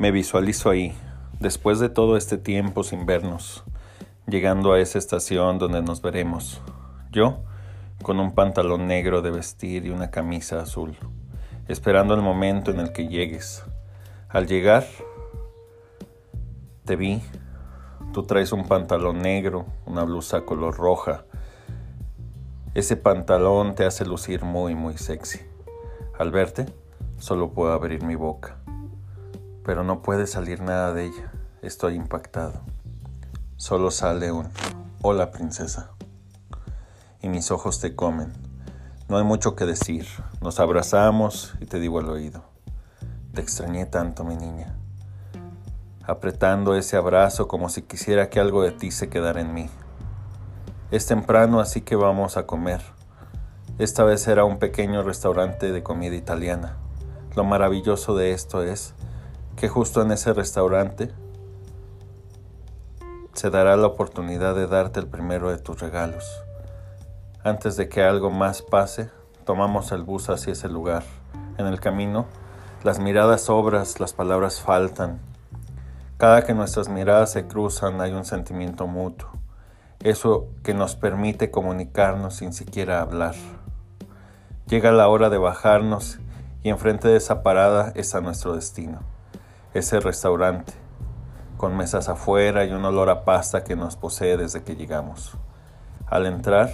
Me visualizo ahí, después de todo este tiempo sin vernos, llegando a esa estación donde nos veremos. Yo, con un pantalón negro de vestir y una camisa azul, esperando el momento en el que llegues. Al llegar, te vi. Tú traes un pantalón negro, una blusa color roja. Ese pantalón te hace lucir muy, muy sexy. Al verte, solo puedo abrir mi boca pero no puede salir nada de ella. Estoy impactado. Solo sale un hola princesa. Y mis ojos te comen. No hay mucho que decir. Nos abrazamos y te digo al oído. Te extrañé tanto, mi niña. Apretando ese abrazo como si quisiera que algo de ti se quedara en mí. Es temprano, así que vamos a comer. Esta vez será un pequeño restaurante de comida italiana. Lo maravilloso de esto es que justo en ese restaurante se dará la oportunidad de darte el primero de tus regalos. Antes de que algo más pase, tomamos el bus hacia ese lugar. En el camino, las miradas sobras, las palabras faltan. Cada que nuestras miradas se cruzan hay un sentimiento mutuo, eso que nos permite comunicarnos sin siquiera hablar. Llega la hora de bajarnos y enfrente de esa parada está nuestro destino ese restaurante, con mesas afuera y un olor a pasta que nos posee desde que llegamos. Al entrar,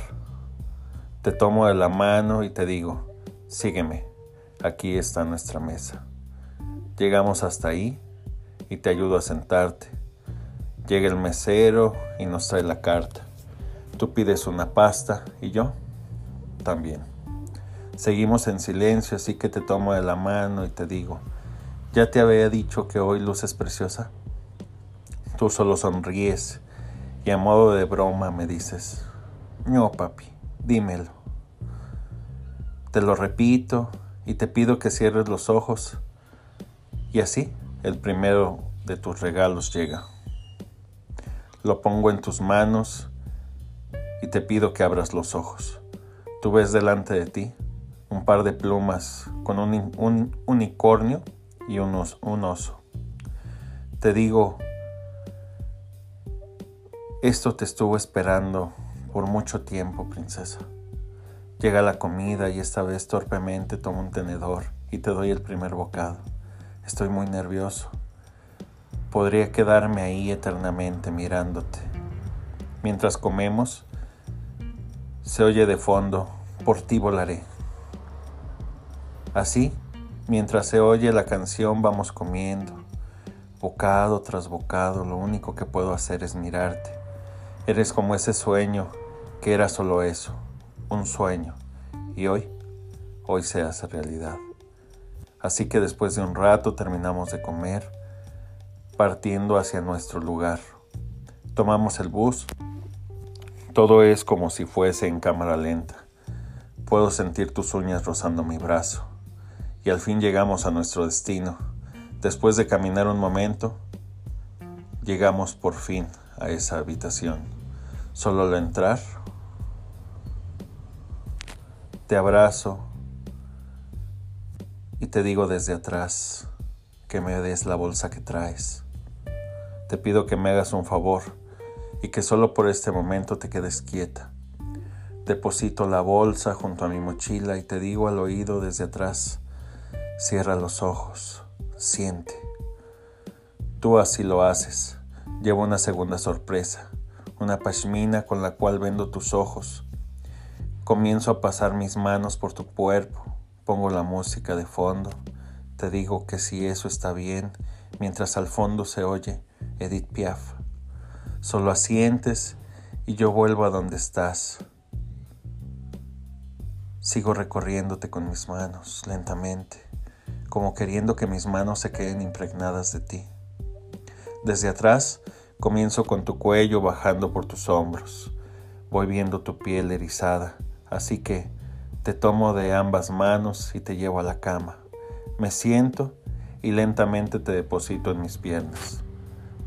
te tomo de la mano y te digo, sígueme, aquí está nuestra mesa. Llegamos hasta ahí y te ayudo a sentarte. Llega el mesero y nos trae la carta. Tú pides una pasta y yo también. Seguimos en silencio, así que te tomo de la mano y te digo, ya te había dicho que hoy luces preciosa. Tú solo sonríes y a modo de broma me dices, no papi, dímelo. Te lo repito y te pido que cierres los ojos y así el primero de tus regalos llega. Lo pongo en tus manos y te pido que abras los ojos. Tú ves delante de ti un par de plumas con un, un unicornio y un oso. Te digo, esto te estuvo esperando por mucho tiempo, princesa. Llega la comida y esta vez torpemente tomo un tenedor y te doy el primer bocado. Estoy muy nervioso. Podría quedarme ahí eternamente mirándote. Mientras comemos, se oye de fondo, por ti volaré. Así Mientras se oye la canción vamos comiendo. Bocado tras bocado, lo único que puedo hacer es mirarte. Eres como ese sueño que era solo eso, un sueño. Y hoy, hoy se hace realidad. Así que después de un rato terminamos de comer, partiendo hacia nuestro lugar. Tomamos el bus. Todo es como si fuese en cámara lenta. Puedo sentir tus uñas rozando mi brazo y al fin llegamos a nuestro destino. Después de caminar un momento, llegamos por fin a esa habitación. Solo al entrar, te abrazo y te digo desde atrás que me des la bolsa que traes. Te pido que me hagas un favor y que solo por este momento te quedes quieta. Deposito la bolsa junto a mi mochila y te digo al oído desde atrás, Cierra los ojos, siente. Tú así lo haces. Llevo una segunda sorpresa, una pashmina con la cual vendo tus ojos. Comienzo a pasar mis manos por tu cuerpo, pongo la música de fondo, te digo que si eso está bien, mientras al fondo se oye Edith Piaf. Solo asientes y yo vuelvo a donde estás. Sigo recorriéndote con mis manos lentamente como queriendo que mis manos se queden impregnadas de ti. Desde atrás comienzo con tu cuello bajando por tus hombros. Voy viendo tu piel erizada, así que te tomo de ambas manos y te llevo a la cama. Me siento y lentamente te deposito en mis piernas.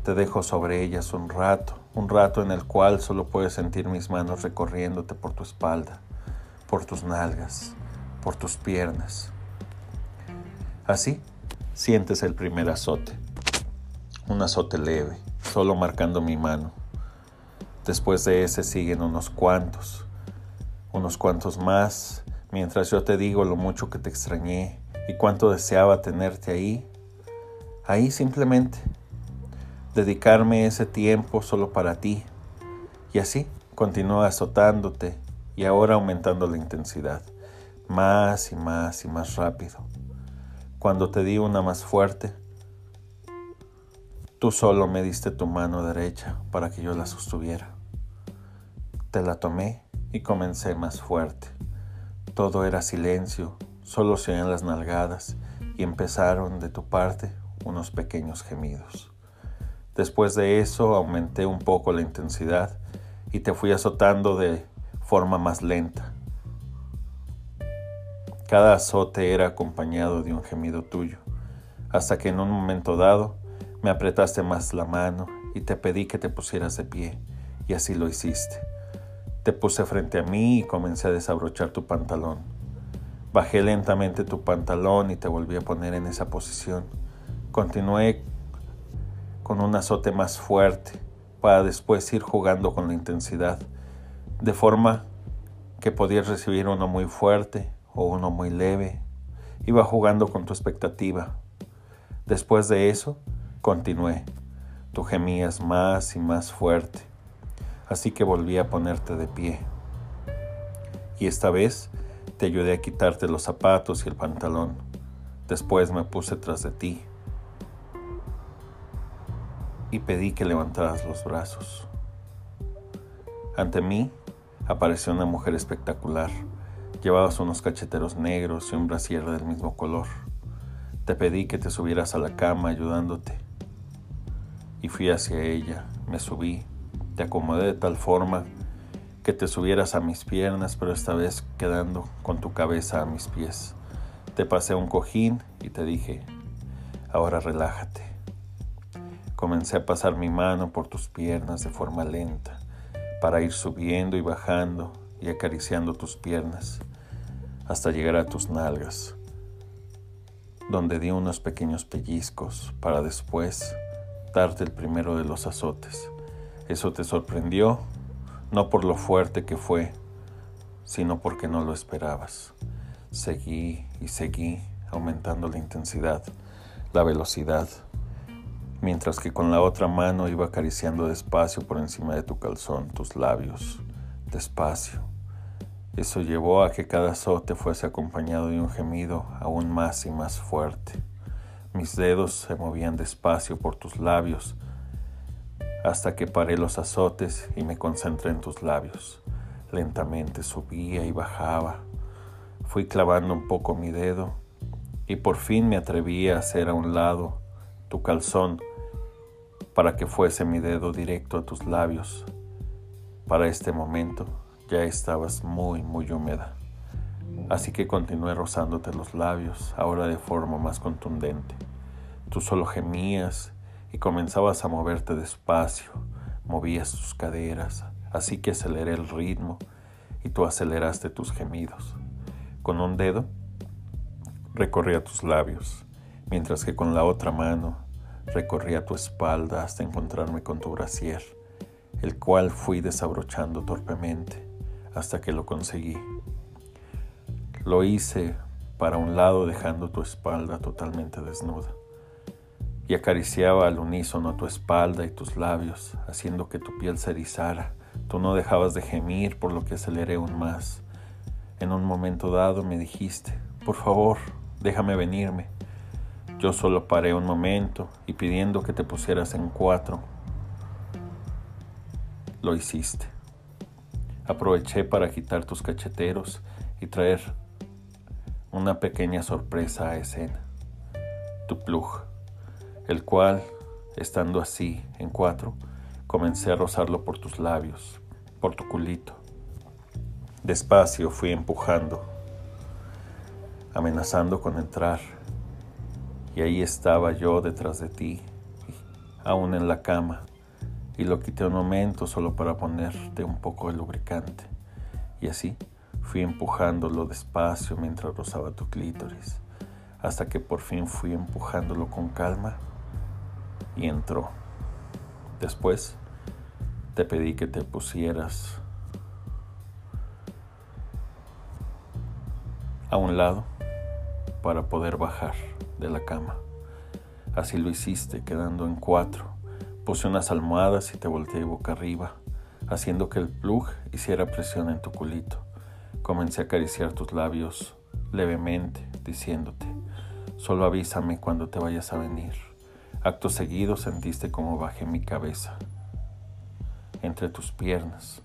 Te dejo sobre ellas un rato, un rato en el cual solo puedes sentir mis manos recorriéndote por tu espalda, por tus nalgas, por tus piernas. Así sientes el primer azote. un azote leve, solo marcando mi mano. Después de ese siguen unos cuantos, unos cuantos más, mientras yo te digo lo mucho que te extrañé y cuánto deseaba tenerte ahí, ahí simplemente, dedicarme ese tiempo solo para ti. Y así continúa azotándote y ahora aumentando la intensidad, más y más y más rápido. Cuando te di una más fuerte, tú solo me diste tu mano derecha para que yo la sostuviera. Te la tomé y comencé más fuerte. Todo era silencio, solo se oían las nalgadas y empezaron de tu parte unos pequeños gemidos. Después de eso aumenté un poco la intensidad y te fui azotando de forma más lenta. Cada azote era acompañado de un gemido tuyo, hasta que en un momento dado me apretaste más la mano y te pedí que te pusieras de pie, y así lo hiciste. Te puse frente a mí y comencé a desabrochar tu pantalón. Bajé lentamente tu pantalón y te volví a poner en esa posición. Continué con un azote más fuerte para después ir jugando con la intensidad, de forma que podías recibir uno muy fuerte o uno muy leve. Iba jugando con tu expectativa. Después de eso, continué. Tú gemías más y más fuerte, así que volví a ponerte de pie. Y esta vez te ayudé a quitarte los zapatos y el pantalón. Después me puse tras de ti y pedí que levantaras los brazos. Ante mí apareció una mujer espectacular. Llevabas unos cacheteros negros y un brasier del mismo color. Te pedí que te subieras a la cama ayudándote. Y fui hacia ella, me subí, te acomodé de tal forma que te subieras a mis piernas, pero esta vez quedando con tu cabeza a mis pies. Te pasé un cojín y te dije, ahora relájate. Comencé a pasar mi mano por tus piernas de forma lenta, para ir subiendo y bajando y acariciando tus piernas, hasta llegar a tus nalgas, donde di unos pequeños pellizcos para después darte el primero de los azotes. Eso te sorprendió, no por lo fuerte que fue, sino porque no lo esperabas. Seguí y seguí aumentando la intensidad, la velocidad mientras que con la otra mano iba acariciando despacio por encima de tu calzón tus labios, despacio. Eso llevó a que cada azote fuese acompañado de un gemido aún más y más fuerte. Mis dedos se movían despacio por tus labios hasta que paré los azotes y me concentré en tus labios. Lentamente subía y bajaba. Fui clavando un poco mi dedo y por fin me atreví a hacer a un lado tu calzón para que fuese mi dedo directo a tus labios. Para este momento ya estabas muy, muy húmeda. Así que continué rozándote los labios, ahora de forma más contundente. Tú solo gemías y comenzabas a moverte despacio, movías tus caderas, así que aceleré el ritmo y tú aceleraste tus gemidos. Con un dedo recorría tus labios, mientras que con la otra mano Recorría tu espalda hasta encontrarme con tu brasier, el cual fui desabrochando torpemente hasta que lo conseguí. Lo hice para un lado dejando tu espalda totalmente desnuda y acariciaba al unísono tu espalda y tus labios, haciendo que tu piel se erizara. Tú no dejabas de gemir, por lo que aceleré aún más. En un momento dado me dijiste, por favor, déjame venirme. Yo solo paré un momento y pidiendo que te pusieras en cuatro, lo hiciste. Aproveché para quitar tus cacheteros y traer una pequeña sorpresa a escena. Tu plug, el cual, estando así en cuatro, comencé a rozarlo por tus labios, por tu culito. Despacio fui empujando, amenazando con entrar y ahí estaba yo detrás de ti, aún en la cama, y lo quité un momento solo para ponerte un poco de lubricante. Y así fui empujándolo despacio mientras rozaba tu clítoris, hasta que por fin fui empujándolo con calma y entró. Después te pedí que te pusieras a un lado para poder bajar de la cama. Así lo hiciste, quedando en cuatro. Puse unas almohadas y te volteé boca arriba, haciendo que el plug hiciera presión en tu culito. Comencé a acariciar tus labios levemente, diciéndote, solo avísame cuando te vayas a venir. Acto seguido sentiste como bajé mi cabeza entre tus piernas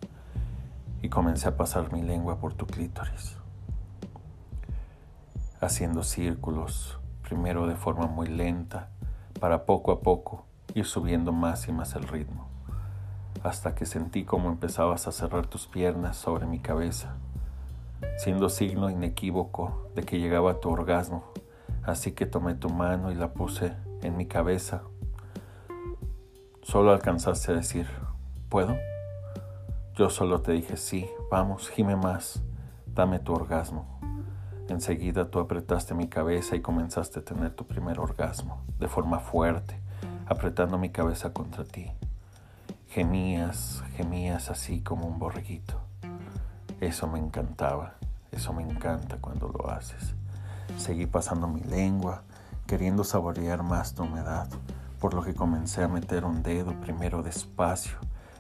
y comencé a pasar mi lengua por tu clítoris, haciendo círculos, primero de forma muy lenta, para poco a poco ir subiendo más y más el ritmo, hasta que sentí como empezabas a cerrar tus piernas sobre mi cabeza, siendo signo inequívoco de que llegaba tu orgasmo, así que tomé tu mano y la puse en mi cabeza. Solo alcanzaste a decir, ¿puedo? Yo solo te dije, sí, vamos, gime más, dame tu orgasmo. Enseguida tú apretaste mi cabeza y comenzaste a tener tu primer orgasmo, de forma fuerte, apretando mi cabeza contra ti. Gemías, gemías así como un borreguito. Eso me encantaba, eso me encanta cuando lo haces. Seguí pasando mi lengua, queriendo saborear más tu humedad, por lo que comencé a meter un dedo primero despacio.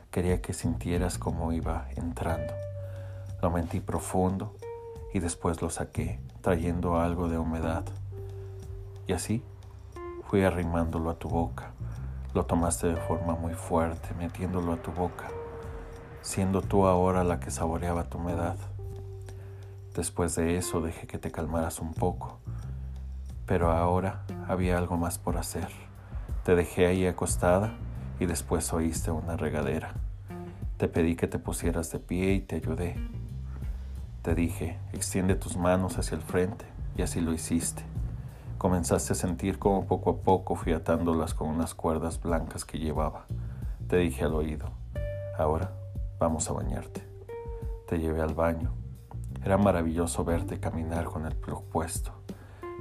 Quería que sintieras cómo iba entrando. Lo mentí profundo y después lo saqué, trayendo algo de humedad. Y así fui arrimándolo a tu boca. Lo tomaste de forma muy fuerte, metiéndolo a tu boca, siendo tú ahora la que saboreaba tu humedad. Después de eso dejé que te calmaras un poco, pero ahora había algo más por hacer. Te dejé ahí acostada y después oíste una regadera. Te pedí que te pusieras de pie y te ayudé. Te dije, extiende tus manos hacia el frente, y así lo hiciste. Comenzaste a sentir cómo poco a poco fui atándolas con unas cuerdas blancas que llevaba. Te dije al oído, ahora vamos a bañarte. Te llevé al baño. Era maravilloso verte caminar con el plug puesto.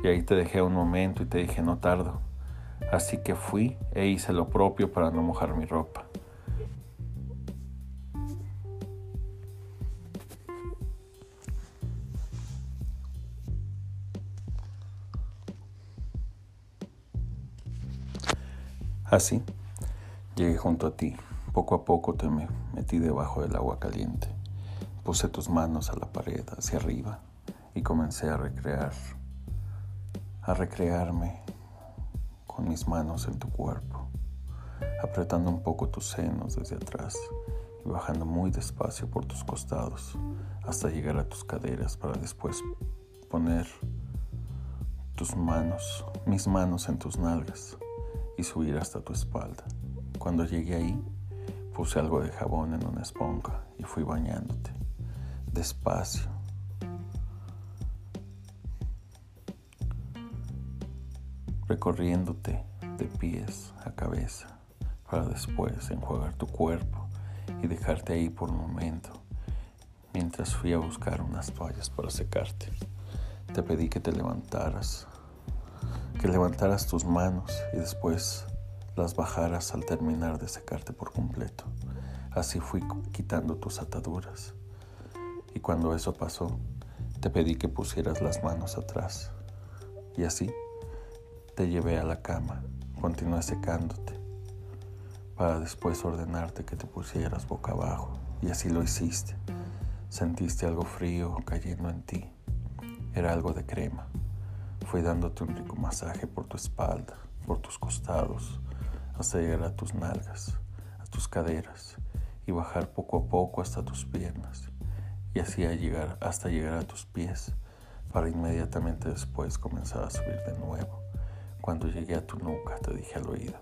Y ahí te dejé un momento y te dije, no tardo. Así que fui e hice lo propio para no mojar mi ropa. Así, llegué junto a ti. Poco a poco te me metí debajo del agua caliente. Puse tus manos a la pared hacia arriba y comencé a recrear, a recrearme con mis manos en tu cuerpo, apretando un poco tus senos desde atrás y bajando muy despacio por tus costados hasta llegar a tus caderas para después poner tus manos, mis manos en tus nalgas y subir hasta tu espalda. Cuando llegué ahí, puse algo de jabón en una esponja y fui bañándote, despacio. recorriéndote de pies a cabeza para después enjuagar tu cuerpo y dejarte ahí por un momento mientras fui a buscar unas toallas para secarte. Te pedí que te levantaras que levantaras tus manos y después las bajaras al terminar de secarte por completo. Así fui quitando tus ataduras. Y cuando eso pasó, te pedí que pusieras las manos atrás. Y así te llevé a la cama, continué secándote, para después ordenarte que te pusieras boca abajo. Y así lo hiciste. Sentiste algo frío cayendo en ti. Era algo de crema. Fui dándote un rico masaje por tu espalda, por tus costados, hasta llegar a tus nalgas, a tus caderas y bajar poco a poco hasta tus piernas y así llegar hasta llegar a tus pies para inmediatamente después comenzar a subir de nuevo. Cuando llegué a tu nuca te dije al oído,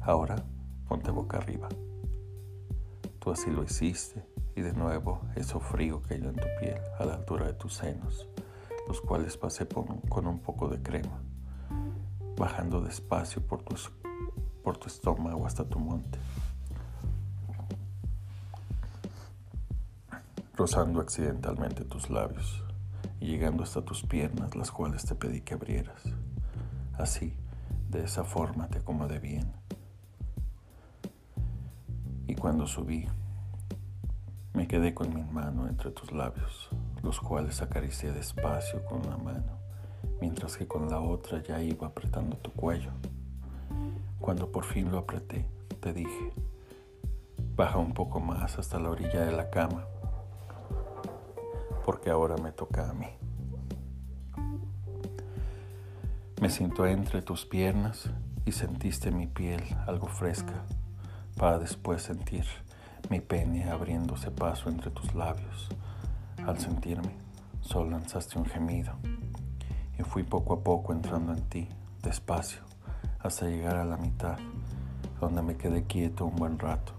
ahora ponte boca arriba. Tú así lo hiciste y de nuevo eso frío cayó en tu piel a la altura de tus senos los cuales pasé con un poco de crema, bajando despacio por, por tu estómago hasta tu monte, rozando accidentalmente tus labios y llegando hasta tus piernas, las cuales te pedí que abrieras. Así, de esa forma te acomodé bien, cuando subí, me quedé con mi mano entre tus labios, los cuales acaricié despacio con una mano, mientras que con la otra ya iba apretando tu cuello. Cuando por fin lo apreté, te dije, baja un poco más hasta la orilla de la cama, porque ahora me toca a mí. Me siento entre tus piernas y sentiste mi piel algo fresca para después sentir mi pene abriéndose paso entre tus labios. Al sentirme, solo lanzaste un gemido y fui poco a poco entrando en ti, despacio, hasta llegar a la mitad, donde me quedé quieto un buen rato,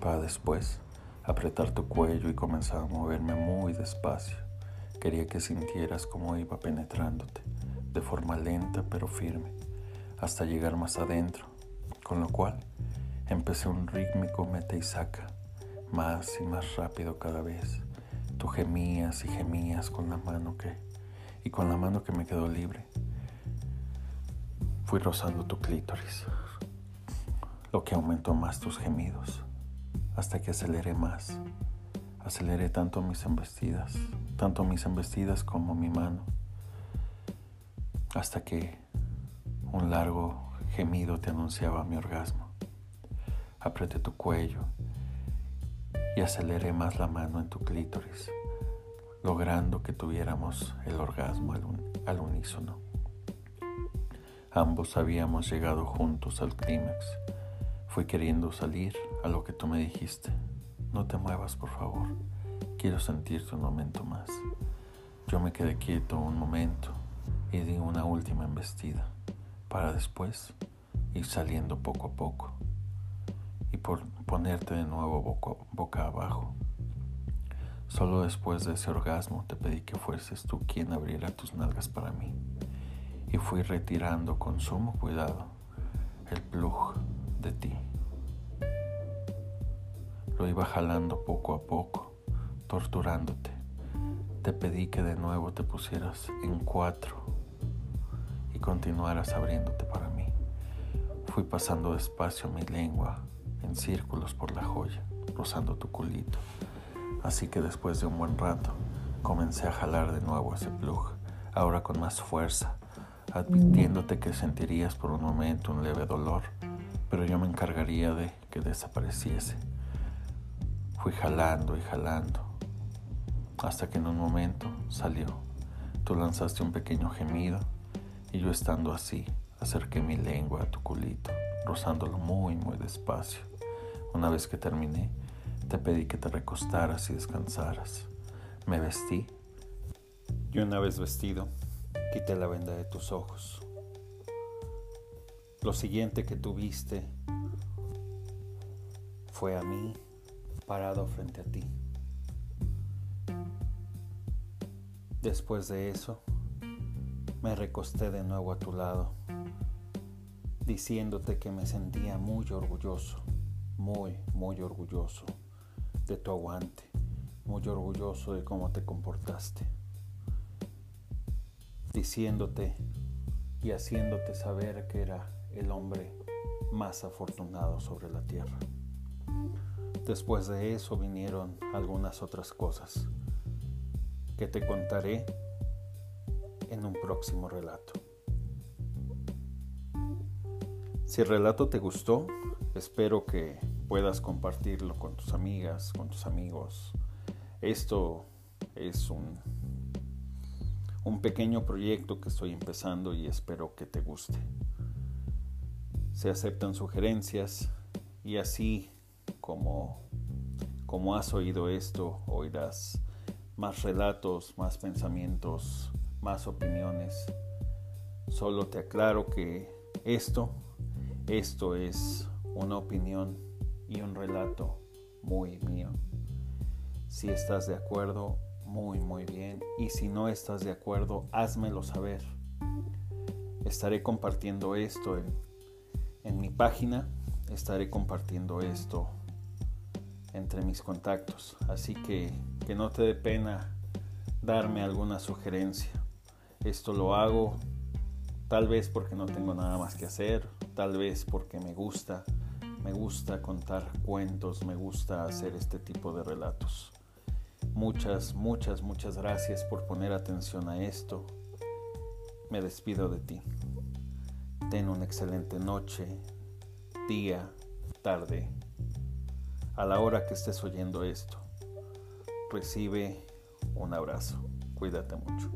para después apretar tu cuello y comenzar a moverme muy despacio. Quería que sintieras cómo iba penetrándote de forma lenta pero firme, hasta llegar más adentro, con lo cual empecé un rítmico mete y saca, más y más rápido cada vez. Gemías y gemías con la mano que, y con la mano que me quedó libre, fui rozando tu clítoris, lo que aumentó más tus gemidos, hasta que aceleré más. Aceleré tanto mis embestidas, tanto mis embestidas como mi mano hasta que un largo gemido te anunciaba mi orgasmo. Apreté tu cuello y aceleré más la mano en tu clítoris, logrando que tuviéramos el orgasmo al, unísono. Ambos habíamos llegado juntos al clímax. Fui queriendo salir a lo que tú me dijiste. No te muevas, por favor. Quiero sentirte un momento más. Yo me quedé quieto un momento y di una última embestida para después ir saliendo poco a poco y por ponerte de nuevo boca abajo. Solo después de ese orgasmo te pedí que fueses tú quien abriera tus nalgas para mí y fui retirando con sumo cuidado el plug de ti. Lo iba jalando poco a poco, torturándote. Te pedí que de nuevo te pusieras en cuatro continuaras abriéndote para mí. Fui pasando despacio mi lengua en círculos por la joya, rozando tu culito. Así que después de un buen rato, comencé a jalar de nuevo ese plug, ahora con más fuerza, advirtiéndote que sentirías por un momento un leve dolor, pero yo me encargaría de que desapareciese. Fui jalando y jalando, hasta que en un momento salió. Tú lanzaste un pequeño gemido y yo estando así, acerqué mi lengua a tu culito, rozándolo muy, muy despacio. Una vez que terminé, te pedí que te recostaras y descansaras. Me vestí y una vez vestido, quité la venda de tus ojos. Lo siguiente que tuviste fue a mí parado frente a ti. Después de eso, me recosté de nuevo a tu lado, diciéndote que me sentía muy orgulloso, muy, muy orgulloso de tu aguante, muy orgulloso de cómo te comportaste, diciéndote y haciéndote saber que era el hombre más afortunado sobre la tierra. Después de eso vinieron algunas otras cosas que te contaré en un próximo relato. Si el relato te gustó, espero que puedas compartirlo con tus amigas, con tus amigos. Esto es un, un pequeño proyecto que estoy empezando y espero que te guste. Se aceptan sugerencias y así como, como has oído esto, oirás más relatos, más pensamientos, más opiniones. Solo te aclaro que esto, esto es una opinión y un relato muy mío. Si estás de acuerdo, muy, muy bien. Y si no estás de acuerdo, házmelo saber. Estaré compartiendo esto en, en mi página. Estaré compartiendo esto entre mis contactos. Así que que no te dé pena darme alguna sugerencia. Esto lo hago tal vez porque no tengo nada más que hacer, tal vez porque me gusta, Me gusta contar cuentos, me gusta hacer este tipo de relatos. Muchas, muchas, muchas gracias por poner atención a esto. Me despido de ti. Ten una excelente noche, día, tarde, a la hora que estés oyendo esto. Recibe un abrazo. Cuídate mucho.